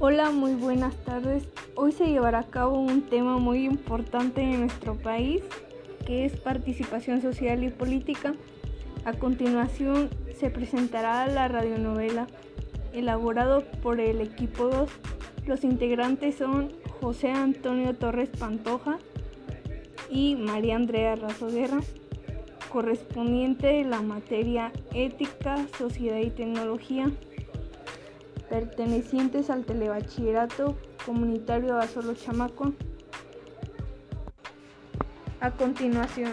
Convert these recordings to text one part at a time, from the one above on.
Hola, muy buenas tardes. Hoy se llevará a cabo un tema muy importante en nuestro país, que es participación social y política. A continuación se presentará la radionovela elaborado por el equipo 2. Los integrantes son José Antonio Torres Pantoja y María Andrea Razoguerra, correspondiente de la materia Ética, Sociedad y Tecnología pertenecientes al Telebachillerato Comunitario Azolo Chamaco. A continuación.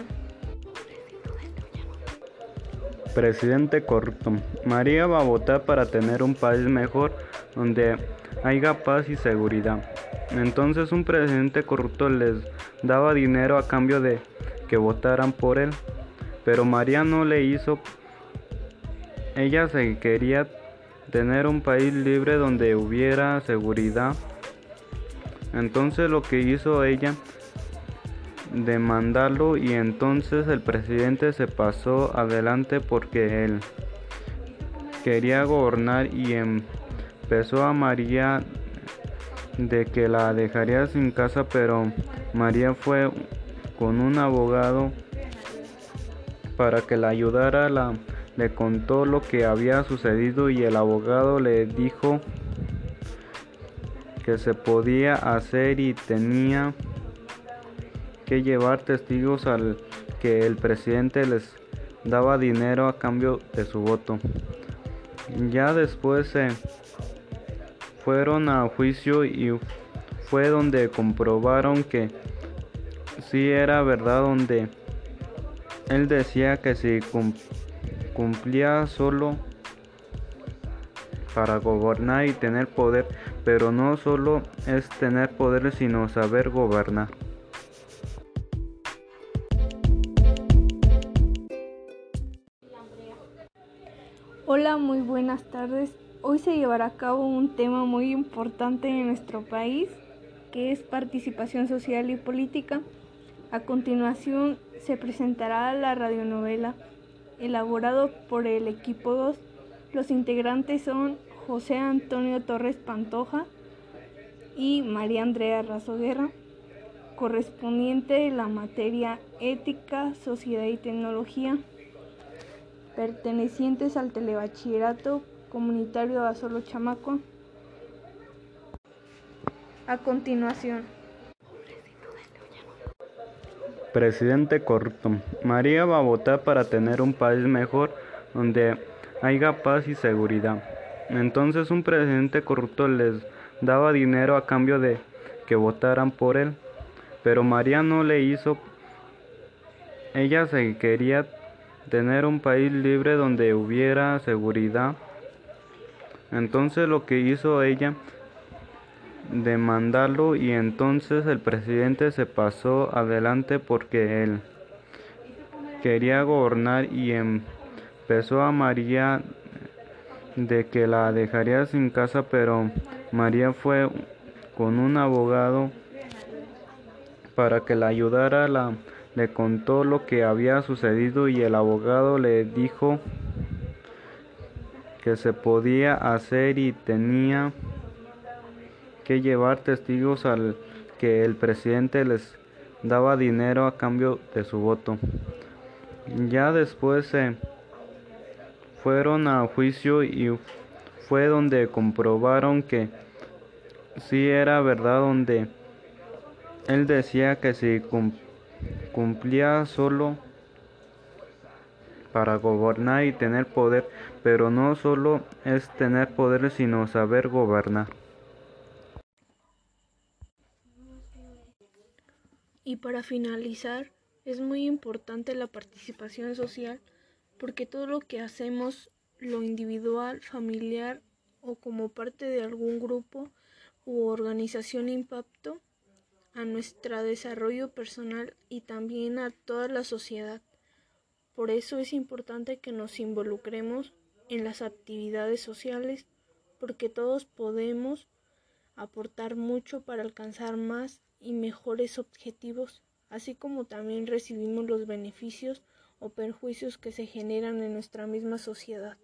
Presidente corrupto. María va a votar para tener un país mejor donde haya paz y seguridad. Entonces un presidente corrupto les daba dinero a cambio de que votaran por él. Pero María no le hizo. Ella se quería tener un país libre donde hubiera seguridad. Entonces lo que hizo ella, demandarlo y entonces el presidente se pasó adelante porque él quería gobernar y empezó a María de que la dejaría sin casa, pero María fue con un abogado para que la ayudara a la le contó lo que había sucedido y el abogado le dijo que se podía hacer y tenía que llevar testigos al que el presidente les daba dinero a cambio de su voto. Ya después se fueron a juicio y fue donde comprobaron que sí era verdad donde él decía que si cumplía solo para gobernar y tener poder, pero no solo es tener poder, sino saber gobernar. Hola, muy buenas tardes. Hoy se llevará a cabo un tema muy importante en nuestro país, que es participación social y política. A continuación se presentará la radionovela elaborado por el equipo 2. Los integrantes son José Antonio Torres Pantoja y María Andrea Razoguerra, correspondiente de la materia Ética, Sociedad y Tecnología, pertenecientes al Telebachillerato Comunitario Azolo Chamaco. A continuación. Presidente corrupto. María va a votar para tener un país mejor donde haya paz y seguridad. Entonces un presidente corrupto les daba dinero a cambio de que votaran por él. Pero María no le hizo. Ella se quería tener un país libre donde hubiera seguridad. Entonces lo que hizo ella demandarlo y entonces el presidente se pasó adelante porque él quería gobernar y empezó a María de que la dejaría sin casa, pero María fue con un abogado para que la ayudara, la, le contó lo que había sucedido y el abogado le dijo que se podía hacer y tenía que llevar testigos al que el presidente les daba dinero a cambio de su voto. Ya después se fueron a juicio y fue donde comprobaron que sí era verdad donde él decía que si cumplía solo para gobernar y tener poder, pero no solo es tener poder sino saber gobernar. Y para finalizar, es muy importante la participación social porque todo lo que hacemos, lo individual, familiar o como parte de algún grupo u organización impacto a nuestro desarrollo personal y también a toda la sociedad. Por eso es importante que nos involucremos en las actividades sociales porque todos podemos aportar mucho para alcanzar más y mejores objetivos, así como también recibimos los beneficios o perjuicios que se generan en nuestra misma sociedad.